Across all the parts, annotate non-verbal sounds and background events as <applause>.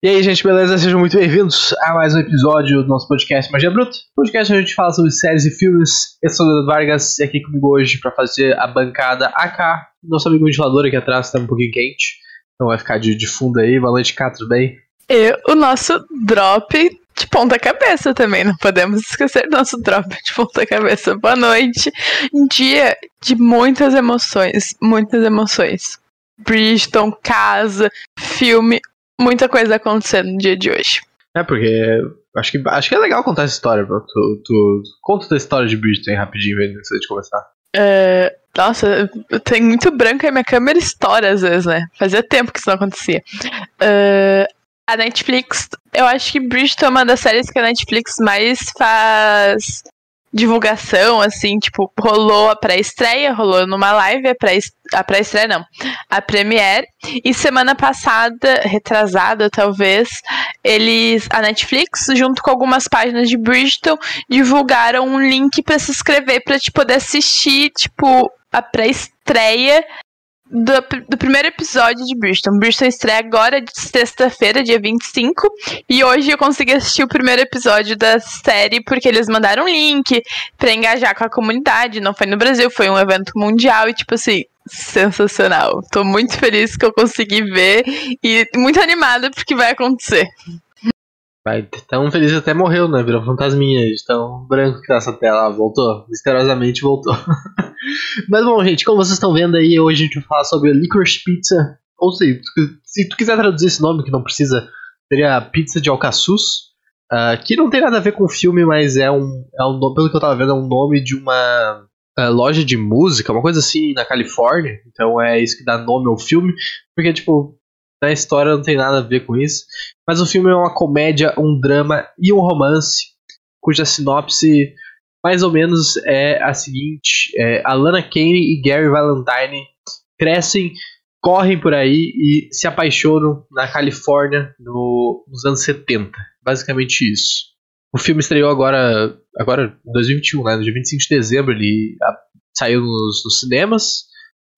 E aí, gente, beleza? Sejam muito bem-vindos a mais um episódio do nosso podcast Magia Bruta. Podcast onde a gente fala sobre séries e filmes. Eu sou o Leandro Vargas e aqui comigo hoje para fazer a bancada AK. Nosso amigo ventilador aqui atrás está um pouquinho quente, então vai ficar de, de fundo aí. Boa noite, Cá, tudo bem? E o nosso drop de ponta cabeça também, não podemos esquecer do nosso drop de ponta cabeça. Boa noite. Um dia de muitas emoções, muitas emoções. Bridgeton, casa, filme, muita coisa acontecendo no dia de hoje. É, porque acho que, acho que é legal contar essa história, bro. Tu, tu, conta a história de Bridgeton rapidinho antes de começar. Uh, nossa, tenho muito branco e minha câmera estoura às vezes, né? Fazia tempo que isso não acontecia. Uh, a Netflix, eu acho que Bridgeton é uma das séries que a Netflix mais faz divulgação, assim, tipo, rolou a pré-estreia, rolou numa live, a pré-estreia, pré não, a premiere, e semana passada, retrasada talvez, eles, a Netflix, junto com algumas páginas de Bridgeton, divulgaram um link para se inscrever, pra te poder assistir, tipo, a pré-estreia do, do, primeiro episódio de Bridgeton. Bridgeton estreia agora de sexta-feira, dia 25. E hoje eu consegui assistir o primeiro episódio da série porque eles mandaram um link pra engajar com a comunidade. Não foi no Brasil, foi um evento mundial e, tipo assim, sensacional. Tô muito feliz que eu consegui ver e muito animada porque vai acontecer. Vai, tão feliz até morreu, né? Virou fantasminha de tão branco que tá essa tela. Voltou, misteriosamente voltou. <laughs> Mas bom, gente, como vocês estão vendo aí, hoje a gente vai falar sobre Licorice Pizza. Ou seja, se tu quiser traduzir esse nome, que não precisa, seria Pizza de Alcaçuz. Uh, que não tem nada a ver com o filme, mas é um, é um pelo que eu tava vendo, é um nome de uma uh, loja de música, uma coisa assim, na Califórnia. Então é isso que dá nome ao filme. Porque, tipo, na história não tem nada a ver com isso. Mas o filme é uma comédia, um drama e um romance, cuja sinopse mais ou menos é a seguinte: é, Alana Kane e Gary Valentine crescem, correm por aí e se apaixonam na Califórnia no, nos anos 70. Basicamente isso. O filme estreou agora, agora em 2021, né? no dia 25 de dezembro. Ele a, saiu nos, nos, cinemas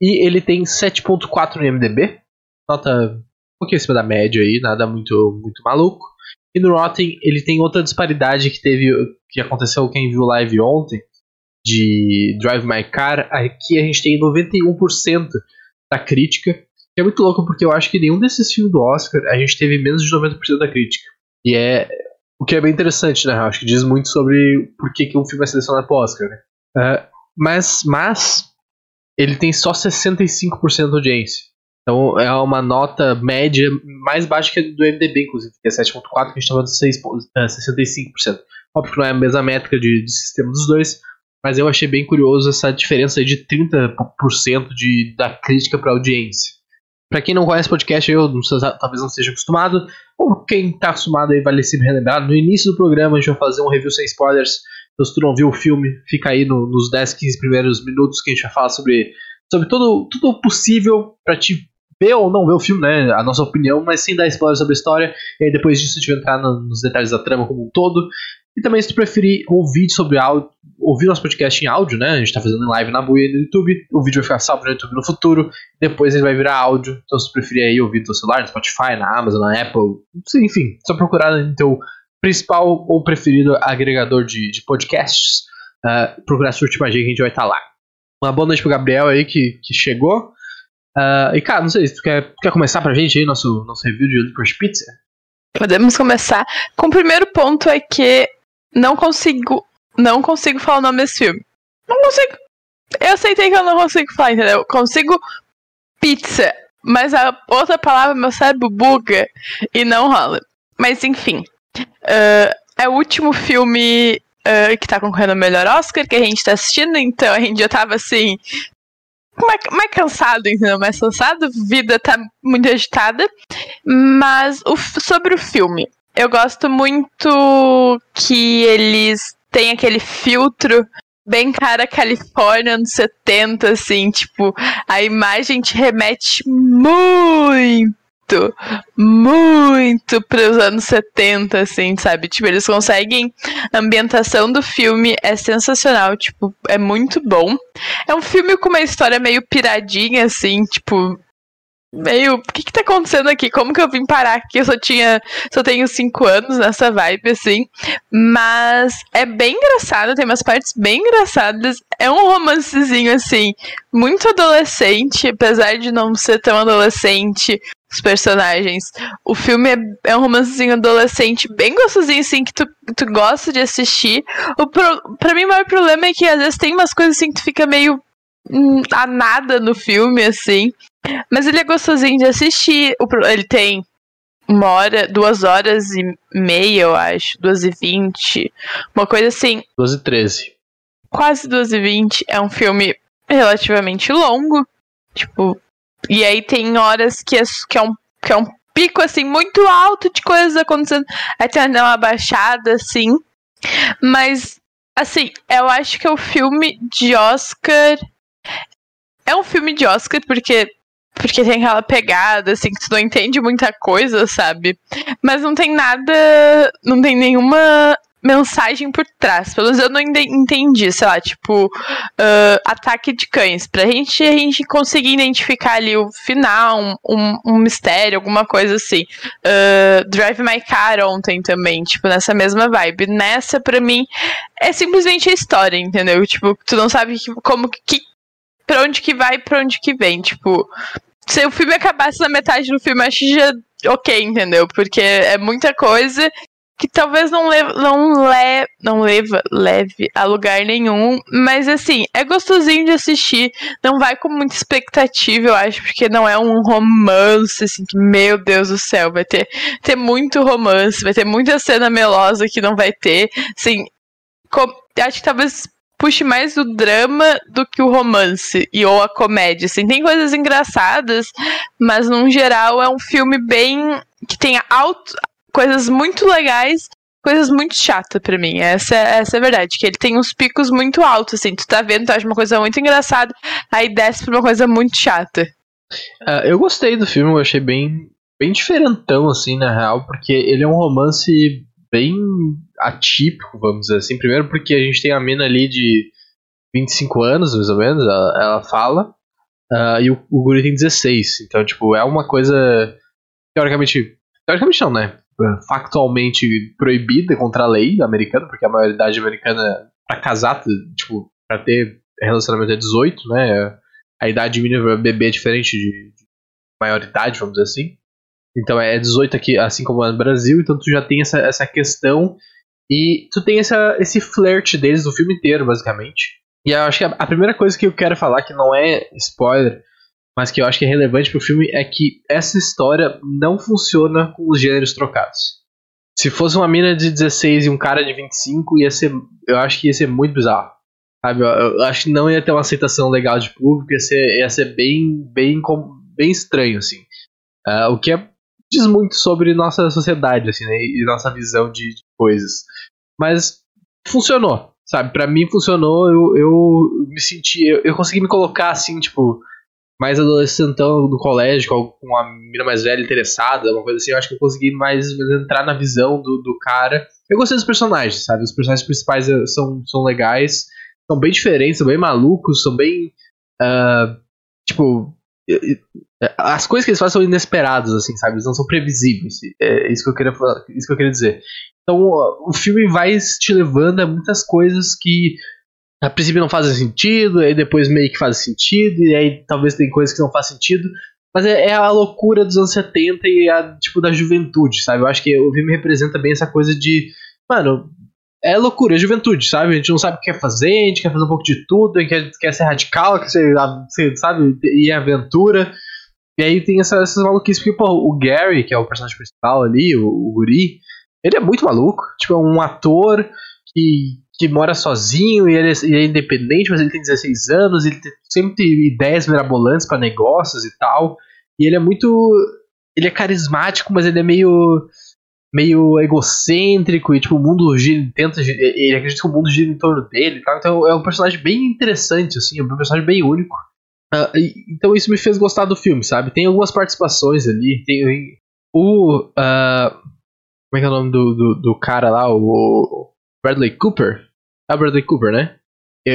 e ele tem 7.4 no IMDb, nota pouquinho acima da média aí, nada muito, muito maluco. E no Rotten ele tem outra disparidade que teve, que aconteceu quem viu live ontem, de Drive My Car, aqui a gente tem 91% da crítica, que é muito louco porque eu acho que nenhum desses filmes do Oscar a gente teve menos de 90% da crítica. E é o que é bem interessante, né? Acho que diz muito sobre por que, que um filme é selecionado para Oscar, né? Uh, mas, mas ele tem só 65% de audiência. Então é uma nota média mais baixa que a do MDB, inclusive, que é 7.4, que a gente falando de 65%. Óbvio que não é a mesma métrica de, de, sistema dos dois, mas eu achei bem curioso essa diferença de 30% de, da crítica para audiência. Para quem não conhece podcast, eu não sei, talvez não esteja acostumado, ou quem está acostumado aí vale sempre relembrar, no início do programa a gente vai fazer um review sem spoilers, então se tu não viu o filme, fica aí no, nos 10, 15 primeiros minutos que a gente vai falar sobre, sobre todo, tudo possível para te ver ou não ver o filme, né? A nossa opinião, mas sem dar spoiler sobre a história. E aí depois disso a gente vai entrar nos detalhes da trama como um todo. E também, se tu preferir ouvir sobre áudio, ouvir nosso podcast em áudio, né? A gente tá fazendo live na Buia no YouTube. O vídeo vai ficar salvo no YouTube no futuro. Depois ele vai virar áudio. Então, se tu preferir aí ouvir no teu celular, no Spotify, na Amazon, na Apple, enfim, só procurar no teu principal ou preferido agregador de, de podcasts. Uh, procurar Surte Magia que a gente vai estar tá lá. Uma boa noite pro Gabriel aí que, que chegou. Uh, e cara, não sei, tu quer, quer começar pra gente aí nosso, nosso review de Licorice Pizza? Podemos começar. Com o primeiro ponto é que não consigo. Não consigo falar o nome desse filme. Não consigo. Eu aceitei que eu não consigo falar, entendeu? Consigo pizza. Mas a outra palavra, meu cérebro buga e não rola. Mas enfim. Uh, é o último filme uh, que tá concorrendo ao melhor Oscar que a gente tá assistindo, então a gente já tava assim, mais, mais cansado, entendeu? Mais cansado, vida tá muito agitada. Mas o, sobre o filme, eu gosto muito que eles têm aquele filtro bem cara Califórnia anos 70, assim, tipo, a imagem te remete muito muito, muito os anos 70, assim, sabe? Tipo, eles conseguem. A ambientação do filme é sensacional, tipo, é muito bom. É um filme com uma história meio piradinha, assim, tipo. meio. O que que tá acontecendo aqui? Como que eu vim parar aqui? Eu só tinha. Só tenho cinco anos nessa vibe, assim. Mas é bem engraçado, tem umas partes bem engraçadas. É um romancezinho, assim, muito adolescente, apesar de não ser tão adolescente. Os personagens. O filme é, é um romancezinho adolescente bem gostosinho, assim, que tu, tu gosta de assistir. O pro, pra mim, o maior problema é que às vezes tem umas coisas assim que tu fica meio hum, a nada no filme, assim. Mas ele é gostosinho de assistir. Ele tem uma hora, duas horas e meia, eu acho. Duas e vinte. Uma coisa assim. Duas e treze. Quase duas e vinte. É um filme relativamente longo. Tipo. E aí tem horas que é, que é, um, que é um pico, assim, muito alto de coisas acontecendo. Aí tem uma baixada, assim. Mas, assim, eu acho que é o filme de Oscar. É um filme de Oscar, porque porque tem aquela pegada, assim, que tu não entende muita coisa, sabe? Mas não tem nada. Não tem nenhuma mensagem por trás. Pelo menos eu não entendi, sei lá, tipo, uh, ataque de cães. Pra gente, a gente conseguir identificar ali o final, um, um, um mistério, alguma coisa assim. Uh, Drive My Car ontem também, tipo, nessa mesma vibe. Nessa, pra mim, é simplesmente a história, entendeu? Tipo, tu não sabe como que. Pra onde que vai, pra onde que vem. Tipo, se o filme acabasse na metade do filme, acho que já ok, entendeu? Porque é muita coisa que talvez não leve, não, le, não leva, leve a lugar nenhum, mas assim, é gostosinho de assistir, não vai com muita expectativa, eu acho, porque não é um romance, assim, que, meu Deus do céu, vai ter, ter muito romance, vai ter muita cena melosa que não vai ter, assim, com, acho que talvez puxe mais o drama do que o romance e ou a comédia. Assim, tem coisas engraçadas, mas no geral é um filme bem que tem alto, coisas muito legais, coisas muito chatas para mim. Essa, essa é a verdade, que ele tem uns picos muito altos assim, tu tá vendo, tu acha uma coisa muito engraçada, aí desce pra uma coisa muito chata. Uh, eu gostei do filme, eu achei bem bem diferentão assim, na real, porque ele é um romance bem atípico, vamos dizer assim. Primeiro porque a gente tem a mina ali de 25 anos, mais ou menos, ela, ela fala, uh, e o, o guri tem 16. Então, tipo, é uma coisa teoricamente. Teoricamente não, né? Factualmente proibida contra a lei americana, porque a maioridade americana, pra casar, tipo, pra ter relacionamento é 18, né? A idade mínima para bebê é diferente de, de maioridade, vamos dizer assim. Então é 18 aqui, assim como é no Brasil, então tu já tem essa, essa questão e tu tem essa, esse flirt deles do filme inteiro, basicamente. E eu acho que a, a, primeira coisa que eu quero falar, que não é spoiler, mas que eu acho que é relevante pro filme, é que essa história não funciona com os gêneros trocados. Se fosse uma mina de 16 e um cara de 25, ia ser, eu acho que ia ser muito bizarro. Sabe? Eu, eu acho que não ia ter uma aceitação legal de público, ia ser, ia ser bem, bem, bem estranho, assim. Uh, o que é diz muito sobre nossa sociedade, assim, né? E nossa visão de, de coisas. Mas funcionou, sabe? Para mim funcionou, eu, eu me senti. Eu, eu, consegui me colocar assim, tipo, mais adolescentão no colégio, com uma menina mais velha interessada, uma coisa assim. Eu acho que eu consegui mais entrar na visão do, do cara. Eu gostei dos personagens, sabe? Os personagens principais eh, são, são legais, são bem diferentes, são bem malucos, são bem. Uh, tipo, as coisas que eles fazem são inesperadas, assim, sabe? Eles não são previsíveis. É isso que eu queria, isso que eu queria dizer. Então, o filme vai te levando a muitas coisas que a princípio não fazem sentido, aí depois meio que fazem sentido, e aí talvez tem coisas que não fazem sentido. Mas é, é, a loucura dos anos 70 e a, tipo, da juventude, sabe? Eu acho que o filme representa bem essa coisa de. Mano, é loucura, é juventude, sabe? A gente não sabe o que quer fazer, a gente quer fazer um pouco de tudo, a gente quer, quer ser radical, quer ser, sabe, ir aventura. E aí tem essa, essas maluquices, porque, pô, o Gary, que é o personagem principal ali, o, o Guri, ele é muito maluco. Tipo, é um ator que, que mora sozinho e ele, é, ele é independente, mas ele tem 16 anos, ele tem, sempre tem ideias mirabolantes para negócios e tal. E ele é muito. Ele é carismático, mas ele é meio meio egocêntrico e tipo o mundo gira, tenta ele acredita que o mundo gira em torno dele tal. então é um personagem bem interessante assim é um personagem bem único uh, e, então isso me fez gostar do filme sabe tem algumas participações ali tem o uh, como é que é o nome do, do, do cara lá o Bradley Cooper é Bradley Cooper né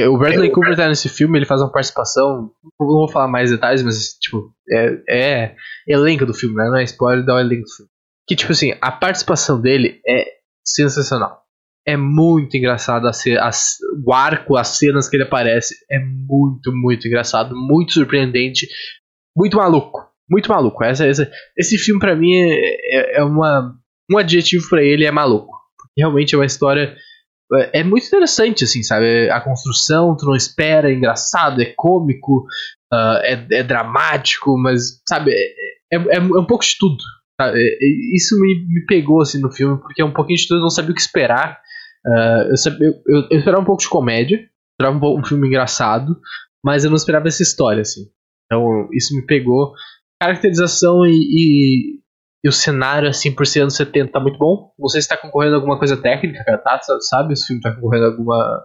O Bradley Cooper tá nesse filme, ele faz uma participação. Não vou falar mais detalhes, mas, tipo, é, é elenco do filme, né? Não é spoiler, dá o elenco do filme. Que, tipo assim, a participação dele é sensacional. É muito engraçado a ser, a, o arco, as cenas que ele aparece. É muito, muito engraçado, muito surpreendente, muito maluco. Muito maluco. Essa, essa, esse filme, para mim, é, é, é uma, um adjetivo para ele é maluco. Porque realmente é uma história é, é muito interessante, assim, sabe? A construção, tu não espera, é engraçado, é cômico, uh, é, é, dramático, mas, sabe, é, é, é, um pouco de tudo. Sabe? Isso me, me pegou, assim, no filme, porque é um pouquinho de tudo, eu não sabia o que esperar. Uh, eu, sabia, eu, eu, esperava um pouco de comédia, esperava um, um filme engraçado, mas eu não esperava essa história, assim. Então, isso me pegou. Caracterização e, e e o cenário, assim, por ser anos 70, tá muito bom. Não sei se tá concorrendo a alguma coisa técnica, tá? Sabe? Esse filme tá concorrendo a alguma,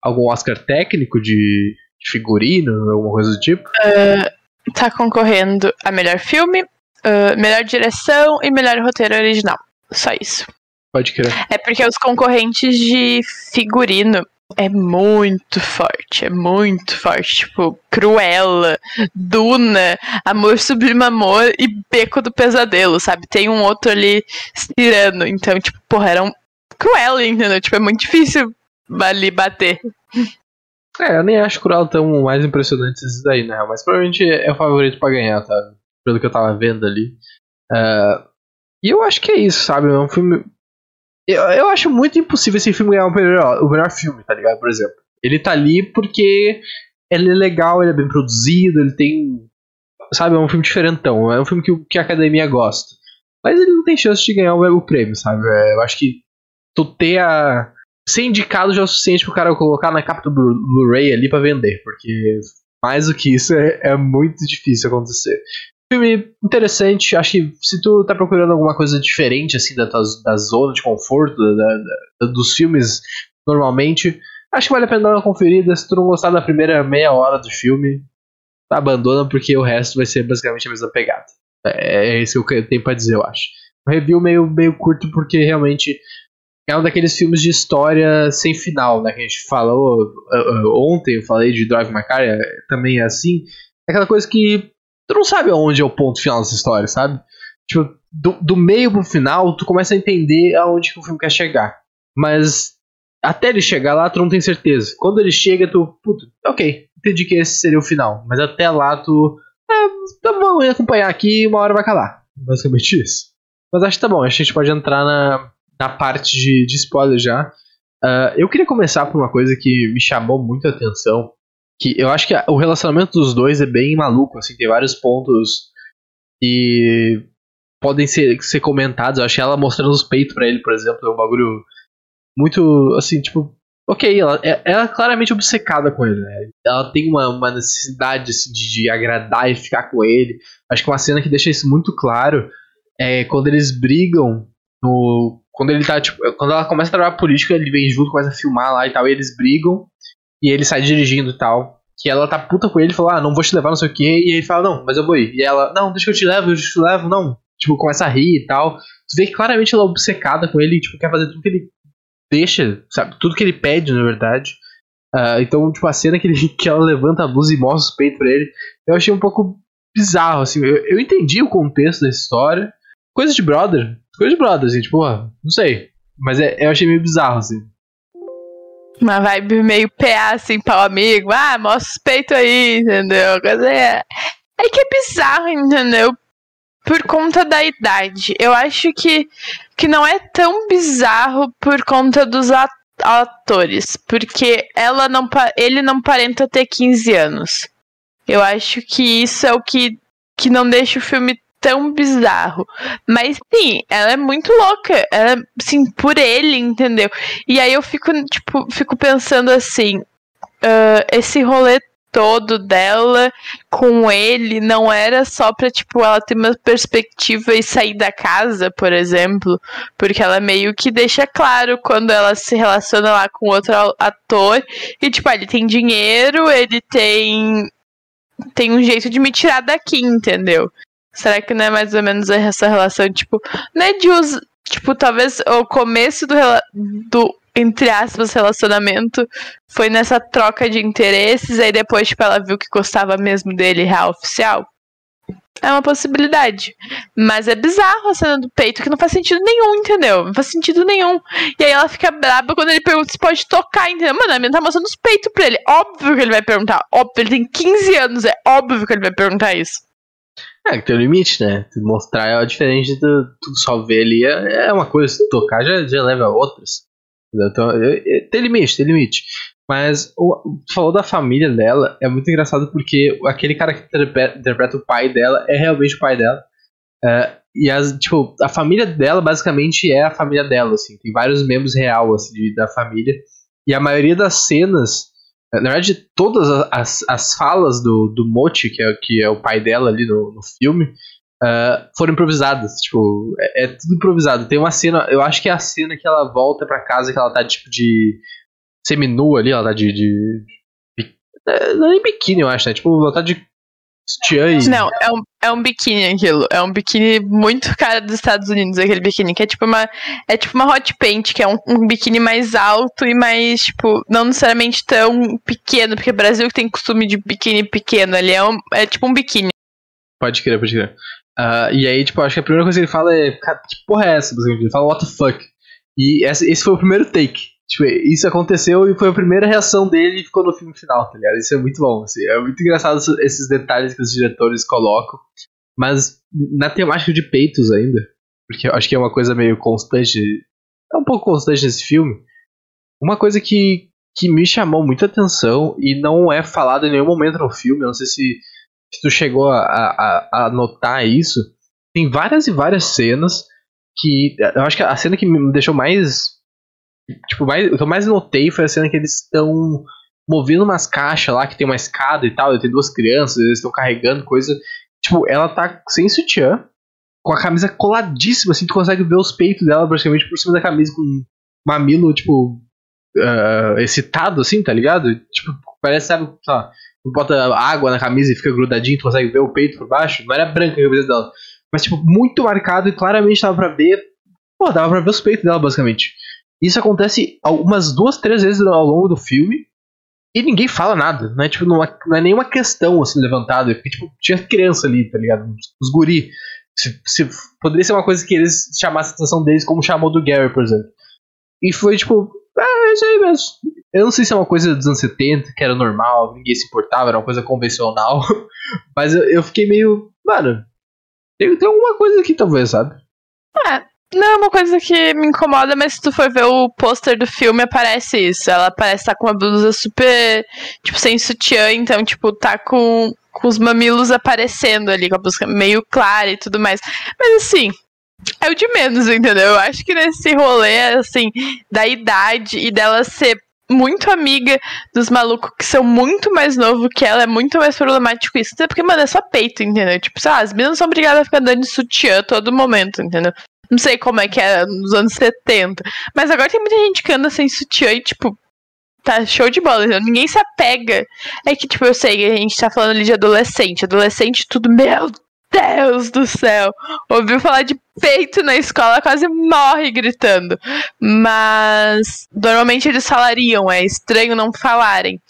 algum Oscar técnico de, de figurino, alguma coisa do tipo? Uh, tá concorrendo a melhor filme, uh, melhor direção e melhor roteiro original. Só isso. Pode crer. É porque os concorrentes de figurino é muito forte, é muito forte. Tipo, Cruella, Duna, Amor Sublime Amor e Beco do Pesadelo, sabe? Tem um outro ali tirando. Então, tipo, porra, era um Cruella, entendeu? Tipo, é muito difícil ali bater. É, eu nem acho Cruella tão mais impressionante esses daí, né? Mas provavelmente é o favorito para ganhar, tá? Pelo que eu tava vendo ali. Uh, e eu acho que é isso, sabe? É um filme eu, eu acho muito impossível esse filme ganhar o melhor, o melhor filme, tá ligado? Por exemplo. Ele tá ali porque ele é legal, ele é bem produzido, ele tem. Sabe, é um filme diferentão. É um filme que, que a academia gosta. Mas ele não tem chance de ganhar o, prêmio, sabe? É, eu acho que tu ter a. Ser indicado já é o suficiente pro cara colocar na capa do Blu-ray ali pra vender. Porque mais do que isso é, é muito difícil acontecer filme interessante. Acho que se tu tá procurando alguma coisa diferente, assim, da, da zona de conforto, da, da, dos filmes normalmente, acho que vale a pena dar uma conferida. Se tu não gostar da primeira meia hora do filme, abandona, porque o resto vai ser basicamente a mesma pegada. É, é isso que eu tenho pra dizer, eu acho. Um review meio, meio curto, porque realmente é um daqueles filmes de história sem final, né? Que a gente falou uh, uh, ontem, eu falei de Drive My Car, também é assim. É aquela coisa que tu não sabe aonde é o ponto final dessa história, sabe? Tipo, do, do meio pro final, tu começa a entender aonde que o filme quer chegar. Mas até ele chegar lá, tu não tem certeza. Quando ele chega, tu, puta, ok, entendi que esse seria o final. Mas até lá, tu, é, tá bom, eu acompanhar aqui e uma hora vai calar. Basicamente isso. Mas acho que tá bom, acho que a gente pode entrar na, na parte de, de spoiler já. Uh, eu queria começar por uma coisa que me chamou muito a atenção que eu acho que o relacionamento dos dois é bem maluco, assim, tem vários pontos que podem ser, ser comentados. Eu achei ela mostrando os peitos para ele, por exemplo, é um bagulho muito, assim, tipo, ok, ela, é, ela é claramente obcecada com ele, né? Ela tem uma, uma necessidade, assim, de, de agradar e ficar com ele. Acho que uma cena que deixa isso muito claro é quando eles brigam no... Quando ele tá, tipo, quando ela começa a trabalhar política, ele vem junto, começa a filmar lá e tal, e eles brigam. E ele sai dirigindo e tal. Que ela tá puta com ele e fala, ah, não vou te levar, não sei o quê. E ele fala, não, mas eu vou ir. E ela, não, deixa que eu te levo, eu te levo, não. Tipo, começa a rir e tal. Tu vê que claramente ela é obcecada com ele, tipo, quer fazer tudo que ele deixa, sabe? Tudo que ele pede, na verdade. Uh, então, tipo, a cena que, ele, <laughs> que ela levanta a blusa e mostra os peitos pra ele, eu achei um pouco bizarro, assim. Eu, eu entendi o contexto da história. Coisa de brother. Coisa de brother, assim, tipo, não sei. Mas é, eu achei meio bizarro, assim. Uma vibe meio PA, assim, para o amigo. Ah, mostra os peitos aí, entendeu? É... é que é bizarro, entendeu? Por conta da idade. Eu acho que, que não é tão bizarro por conta dos atores. Porque ela não, ele não parenta ter 15 anos. Eu acho que isso é o que, que não deixa o filme tão bizarro. Mas sim, ela é muito louca. Ela, assim, por ele, entendeu? E aí eu fico, tipo, fico pensando assim: uh, esse rolê todo dela com ele não era só pra, tipo, ela ter uma perspectiva e sair da casa, por exemplo. Porque ela meio que deixa claro quando ela se relaciona lá com outro ator. E, tipo, ah, ele tem dinheiro, ele tem. Tem um jeito de me tirar daqui, entendeu? Será que não é mais ou menos essa relação, tipo, não é de uso, tipo, talvez o começo do, do entre aspas, relacionamento foi nessa troca de interesses, aí depois, tipo, ela viu que gostava mesmo dele real oficial. É uma possibilidade. Mas é bizarro a cena do peito, que não faz sentido nenhum, entendeu? Não faz sentido nenhum. E aí ela fica braba quando ele pergunta se pode tocar, entendeu? Mano, a menina tá mostrando os peitos pra ele. Óbvio que ele vai perguntar. Óbvio, ele tem 15 anos, é óbvio que ele vai perguntar isso. É, que tem um limite, né? Mostrar é diferente do tu só ver ali. É, é uma coisa, se tocar já, já leva a outras. Então, tem limite, tem limite. Mas o, falou da família dela, é muito engraçado porque aquele cara que interpreta, interpreta o pai dela é realmente o pai dela. É, e as, tipo, a família dela basicamente é a família dela, assim. Tem vários membros real assim, de, da família. E a maioria das cenas, na verdade, todas as, as falas do, do Mochi, que é, que é o pai dela ali no, no filme, uh, foram improvisadas. Tipo, é, é, tudo improvisado. Tem uma cena, eu acho que é a cena que ela volta para casa que ela tá tipo de seminua ali, ela tá de. de, de é, não é nem biquíni, eu acho, né? Tipo, ela tá de Não, é um, é um biquíni aquilo. É um biquíni muito caro dos Estados Unidos, aquele biquíni, que é tipo uma. É tipo uma hot paint, que é um, um biquíni mais alto e mais, tipo, não necessariamente tão pequeno, porque o Brasil tem costume de biquíni pequeno ali. É, um, é tipo um biquíni. Pode crer, pode crer. Uh, e aí, tipo, acho que a primeira coisa que ele fala é. Cara, que porra é essa? Ele fala, what the fuck? E esse foi o primeiro take. Tipo, isso aconteceu e foi a primeira reação dele e ficou no filme final, tá ligado? Isso é muito bom, assim. É muito engraçado esses detalhes que os diretores colocam. Mas na temática de peitos ainda, porque eu acho que é uma coisa meio constante. É um pouco constante nesse filme. Uma coisa que, que me chamou muita atenção e não é falado em nenhum momento no filme, eu não sei se, se tu chegou a, a, a notar isso. Tem várias e várias cenas que. Eu acho que a cena que me deixou mais Tipo, mais, o que eu mais notei foi a cena que eles estão movendo umas caixas lá que tem uma escada e tal, e tem duas crianças, eles estão carregando coisa. Tipo, ela tá sem sutiã, com a camisa coladíssima, assim, tu consegue ver os peitos dela praticamente por cima da camisa, com um mamilo, tipo, uh, excitado, assim, tá ligado? Tipo, parece, sabe, sei bota água na camisa e fica grudadinho, tu consegue ver o peito por baixo. Não era branca a camisa dela. Mas, tipo, muito marcado e claramente dava pra ver. Pô, dava pra ver os peitos dela, basicamente. Isso acontece algumas duas, três vezes ao longo do filme e ninguém fala nada. Não é, tipo, não é, não é nenhuma questão assim levantada. Porque, tipo, tinha criança ali, tá ligado? Os guri. Se, se, poderia ser uma coisa que eles chamassem a atenção deles, como chamou do Gary, por exemplo. E foi tipo, ah, é isso aí mesmo. Eu não sei se é uma coisa dos anos 70, que era normal, ninguém se importava, era uma coisa convencional. <laughs> Mas eu, eu fiquei meio. Mano, tem, tem alguma coisa aqui, talvez, sabe? É, não é uma coisa que me incomoda, mas se tu for ver o pôster do filme, aparece isso. Ela parece estar tá com uma blusa super, tipo, sem sutiã, então, tipo, tá com, com os mamilos aparecendo ali, com a blusa meio clara e tudo mais. Mas assim, é o de menos, entendeu? Eu acho que nesse rolê, assim, da idade e dela ser muito amiga dos malucos que são muito mais novos que ela, é muito mais problemático isso. Até porque, mano, é só peito, entendeu? Tipo, sei lá, as meninas são obrigadas a ficar dando de sutiã todo momento, entendeu? Não sei como é que era nos anos 70. Mas agora tem muita gente que anda sem sutiã e, tipo, tá show de bola. Então, ninguém se apega. É que, tipo, eu sei a gente tá falando ali de adolescente. Adolescente, tudo, meu Deus do céu! Ouviu falar de peito na escola, quase morre gritando. Mas normalmente eles falariam, é estranho não falarem.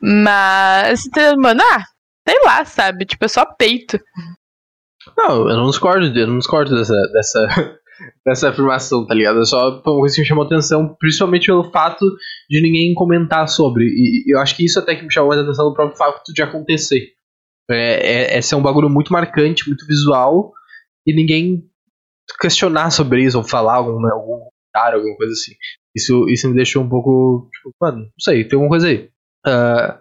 Mas, mano, ah, sei lá, sabe? Tipo, é só peito. Não, eu não discordo, eu não discordo dessa, dessa, dessa afirmação, tá ligado? É só uma coisa que me chamou atenção, principalmente pelo fato de ninguém comentar sobre. E eu acho que isso até que me chamou a atenção do próprio fato de acontecer. É, é, esse é um bagulho muito marcante, muito visual, e ninguém questionar sobre isso, ou falar algum, né, algum comentário, alguma coisa assim. Isso, isso me deixou um pouco. Tipo, mano, não sei, tem alguma coisa aí. Uh,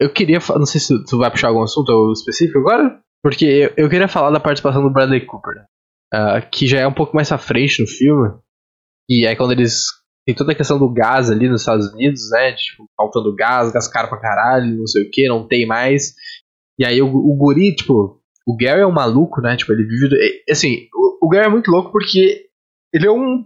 eu queria. Não sei se tu vai puxar algum assunto específico agora? Porque eu, eu queria falar da participação do Bradley Cooper, né? Uh, que já é um pouco mais à frente no filme. E é quando eles. Tem toda a questão do gás ali nos Estados Unidos, né? Tipo, faltando gás, gás caro pra caralho, não sei o que, não tem mais. E aí o, o guri, tipo, o Gary é um maluco, né? Tipo, ele vive. Assim, o, o Gary é muito louco porque ele é um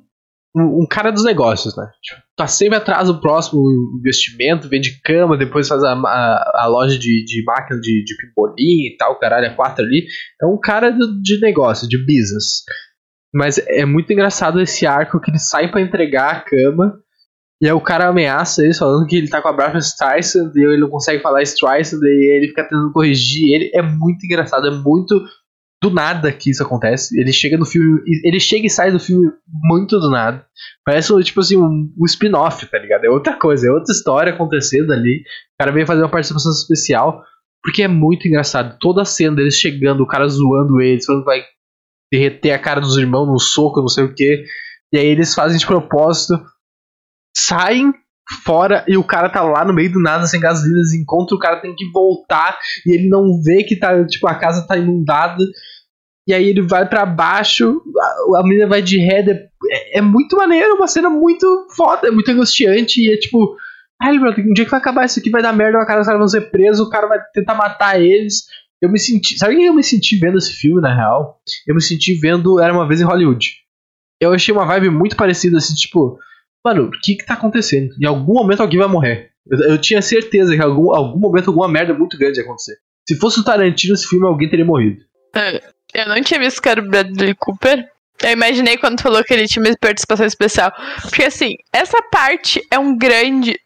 um, cara dos negócios, né? Tipo, tá sempre atrás do próximo investimento, vende cama, depois faz a, a, a loja de, de máquina de, de pimbolim e tal, caralho, a quatro ali. É um cara do, de negócio, de business. Mas é muito engraçado esse arco que ele sai para entregar a cama E aí o cara ameaça eles falando que ele tá com a Barbara Streisand e ele não consegue falar Streisand e ele fica tentando corrigir ele. É muito engraçado, é muito do nada que isso acontece. Ele chega no filme, ele chega e sai do filme muito do nada. Parece tipo assim um, um spin-off, tá ligado? É outra coisa, é outra história acontecendo ali. O cara veio fazer uma participação especial porque é muito engraçado. Toda a cena deles chegando, o cara zoando eles, falando que vai derreter a cara dos irmãos no soco, não sei o que. E aí eles fazem de propósito saem fora e o cara tá lá no meio do nada sem gasolina, eles encontram o cara tem que voltar e ele não vê que tá, tipo, a casa tá inundada. E aí ele vai para baixo, a, a menina vai de ré, é, é, muito maneiro, uma cena muito foda, é muito angustiante e é tipo, ai, bro, um dia que vai acabar isso aqui, vai dar merda, o cara, os caras vão ser presos, o cara vai tentar matar eles. Eu me senti, sabe o que eu me senti vendo esse filme na real? Eu me senti vendo Era uma vez em Hollywood. Eu achei uma vibe muito parecida assim, tipo, Mano, o que que tá acontecendo? Em algum momento alguém vai morrer. Eu, eu tinha certeza que em algum, algum momento alguma merda muito grande ia acontecer. Se fosse o Tarantino esse filme, alguém teria morrido. É, eu não tinha visto que era o Bradley Cooper. Eu imaginei quando falou que ele tinha uma participação especial. Porque assim, essa parte é um grande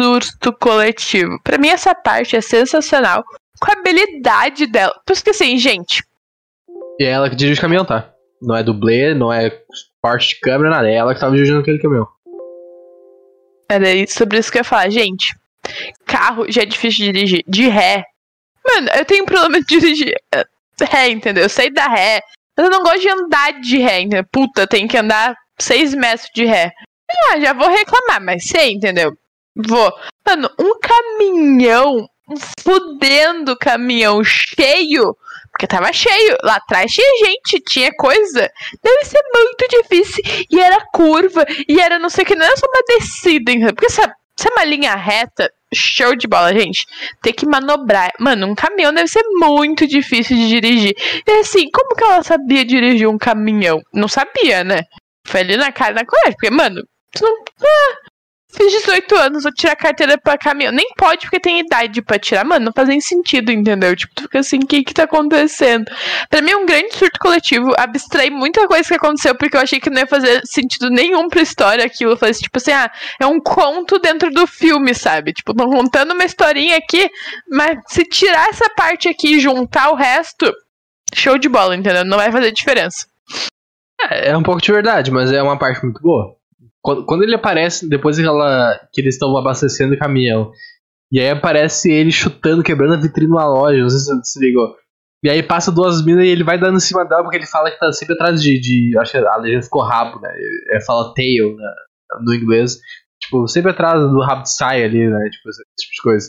surto coletivo. Para mim, essa parte é sensacional. Com a habilidade dela. Porque assim, gente. E é ela que dirige o caminhão, tá? Não é dublê, não é parte de câmera, nada. É ela que tava dirigindo aquele caminhão. Era sobre isso que eu ia falar. Gente, carro já é difícil de dirigir. De ré. Mano, eu tenho problema de dirigir eh, ré, entendeu? Eu sei da ré. Mas eu não gosto de andar de ré, entendeu? Puta, tem que andar seis metros de ré. Ah, já vou reclamar, mas sei, entendeu? Vou. Mano, um caminhão, fudendo caminhão cheio, porque tava cheio. Lá atrás tinha gente, tinha coisa. Deve ser muito difícil. E era curva, e era não sei o que, não era só uma descida? Porque é, se é uma linha reta, show de bola, gente. Ter que manobrar. Mano, um caminhão deve ser muito difícil de dirigir. E assim, como que ela sabia dirigir um caminhão? Não sabia, né? Foi ali na cara na coragem. Porque, mano, tu não. Ah, Fiz 18 anos, vou tirar carteira pra caminhão. Nem pode porque tem idade pra tirar. Mano, não faz nem sentido, entendeu? Tipo, tu fica assim, o que que tá acontecendo? Pra mim é um grande surto coletivo. Abstrair muita coisa que aconteceu porque eu achei que não ia fazer sentido nenhum pra história aquilo. Faz tipo assim, ah, é um conto dentro do filme, sabe? Tipo, tô contando uma historinha aqui, mas se tirar essa parte aqui e juntar o resto, show de bola, entendeu? Não vai fazer diferença. É, é um pouco de verdade, mas é uma parte muito boa. Quando, quando ele aparece, depois que, ela, que eles estão abastecendo o caminhão, e aí aparece ele chutando, quebrando a vitrine numa loja, não sei se você se ligou. E aí passa duas minas e ele vai dando em cima dela porque ele fala que tá sempre atrás de. de acho que a legenda ficou rabo, né? Ele fala tail né, no inglês. Tipo, sempre atrás do rabo de saia ali, né? Tipo, esse tipo de coisa.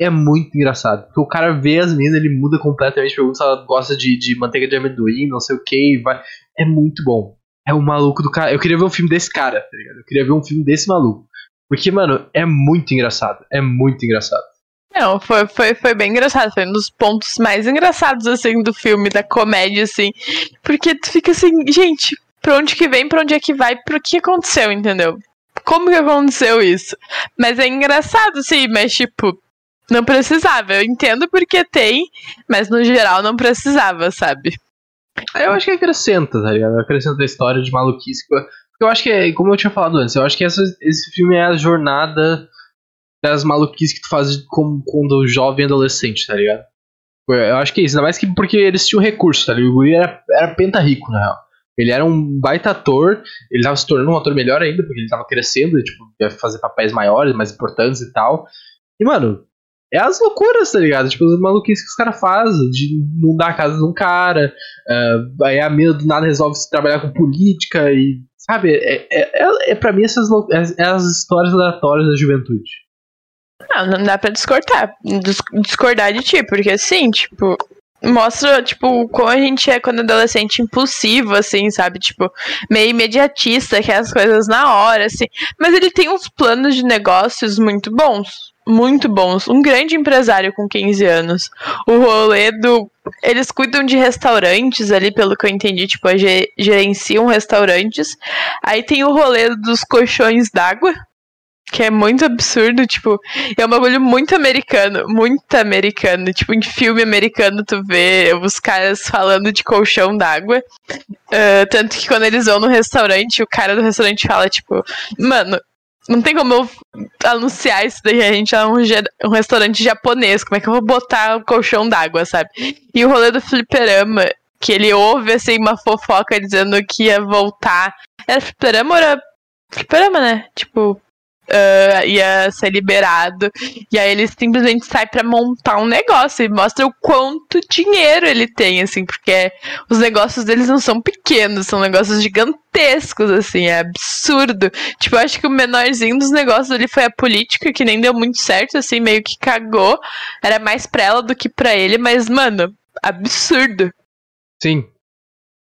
É muito engraçado. Porque o cara vê as minas, ele muda completamente, pergunta se ela gosta de, de manteiga de amendoim, não sei o que. Vai... É muito bom é o maluco do cara. Eu queria ver um filme desse cara, tá ligado? Eu queria ver um filme desse maluco. Porque, mano, é muito engraçado. É muito engraçado. Não, foi, foi, foi bem engraçado. Foi um dos pontos mais engraçados, assim, do filme, da comédia, assim. Porque tu fica assim, gente, pra onde que vem, pra onde é que vai, pro que aconteceu, entendeu? Como que aconteceu isso? Mas é engraçado, sim, mas tipo, não precisava. Eu entendo porque tem, mas no geral não precisava, sabe? Eu acho que acrescenta, tá ligado? Acrescenta a história de maluquice. Porque eu acho que, é, como eu tinha falado antes, eu acho que essa, esse filme é a jornada das maluquices que tu faz como, quando jovem adolescente, tá ligado? Eu acho que é isso, ainda mais que porque eles tinham recurso, tá ligado? O Guri era, era penta rico, na real. Ele era um baita ator, ele tava se tornando um ator melhor ainda, porque ele tava crescendo, tipo, ia fazer papéis maiores, mais importantes e tal. E, mano, é as loucuras, tá ligado? Tipo, as maluquices que os caras fazem, de não dar a casa de um cara, uh, aí a mina do nada resolve se trabalhar com política e. Sabe? É, é, é, é pra mim essas é, é, as histórias aleatórias da juventude. Não, não dá pra discordar, discordar de ti, porque assim, tipo, mostra, tipo, como a gente é quando adolescente impulsivo, assim, sabe? Tipo, meio imediatista, que é as coisas na hora, assim. Mas ele tem uns planos de negócios muito bons muito bons. Um grande empresário com 15 anos. O rolê do. Eles cuidam de restaurantes ali, pelo que eu entendi, tipo, gerenciam restaurantes. Aí tem o rolê dos colchões d'água, que é muito absurdo, tipo, é um bagulho muito americano, muito americano. Tipo, em filme americano tu vê os caras falando de colchão d'água. Uh, tanto que quando eles vão no restaurante, o cara do restaurante fala, tipo, mano, não tem como eu anunciar isso daí. A gente é um, um restaurante japonês. Como é que eu vou botar o colchão d'água, sabe? E o rolê do fliperama, que ele ouve assim uma fofoca dizendo que ia voltar. Era fliperama ou era. Fliperama, né? Tipo, uh, ia ser liberado. E aí ele simplesmente sai para montar um negócio e mostra o quanto dinheiro ele tem, assim, porque os negócios deles não são pequenos, são negócios gigantescos, assim, é absurdo. Tipo, eu acho que o menorzinho dos negócios ali foi a política, que nem deu muito certo, assim, meio que cagou. Era mais pra ela do que pra ele, mas, mano, absurdo. Sim.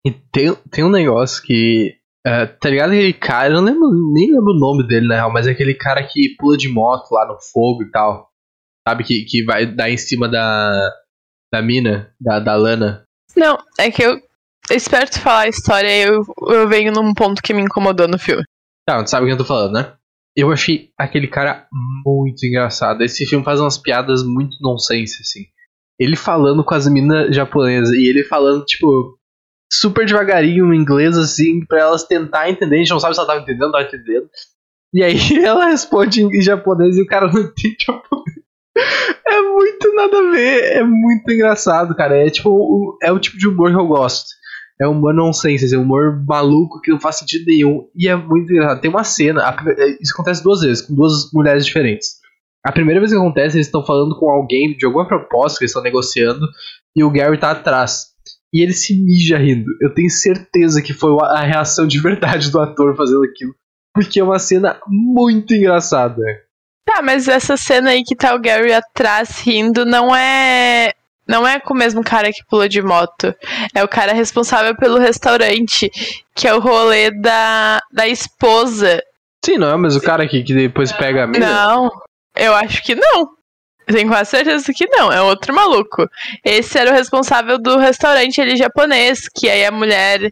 E tem, tem um negócio que é, tá ligado aquele cara, eu não lembro, nem lembro o nome dele na real, mas é aquele cara que pula de moto lá no fogo e tal. Sabe, que, que vai dar em cima da, da mina, da, da Lana. Não, é que eu espero te falar a história e eu, eu venho num ponto que me incomodou no filme. Tá, tu sabe o que eu tô falando, né? Eu achei aquele cara muito engraçado. Esse filme faz umas piadas muito nonsense, assim. Ele falando com as minas japonesas e ele falando, tipo, super devagarinho em inglês, assim, pra elas tentar entender. A gente não sabe se ela tava entendendo, tava entendendo. E aí <laughs> ela responde em japonês e o cara não entende japonês. É muito nada a ver, é muito engraçado, cara. É tipo, é o tipo de humor que eu gosto. É humor nonsense, é um humor maluco que não faz sentido nenhum. E é muito engraçado. Tem uma cena, a, isso acontece duas vezes, com duas mulheres diferentes. A primeira vez que acontece, eles estão falando com alguém de alguma proposta que eles estão negociando, e o Gary tá atrás e ele se mija rindo. Eu tenho certeza que foi a reação de verdade do ator fazendo aquilo. Porque é uma cena muito engraçada. Tá, mas essa cena aí que tá o Gary atrás rindo não é. Não é com o mesmo cara que pulou de moto. É o cara responsável pelo restaurante, que é o rolê da, da esposa. Sim, não é o mesmo cara que, que depois pega a mina? Não, eu acho que não. Tenho quase certeza que não, é outro maluco. Esse era o responsável do restaurante ali japonês, que aí a mulher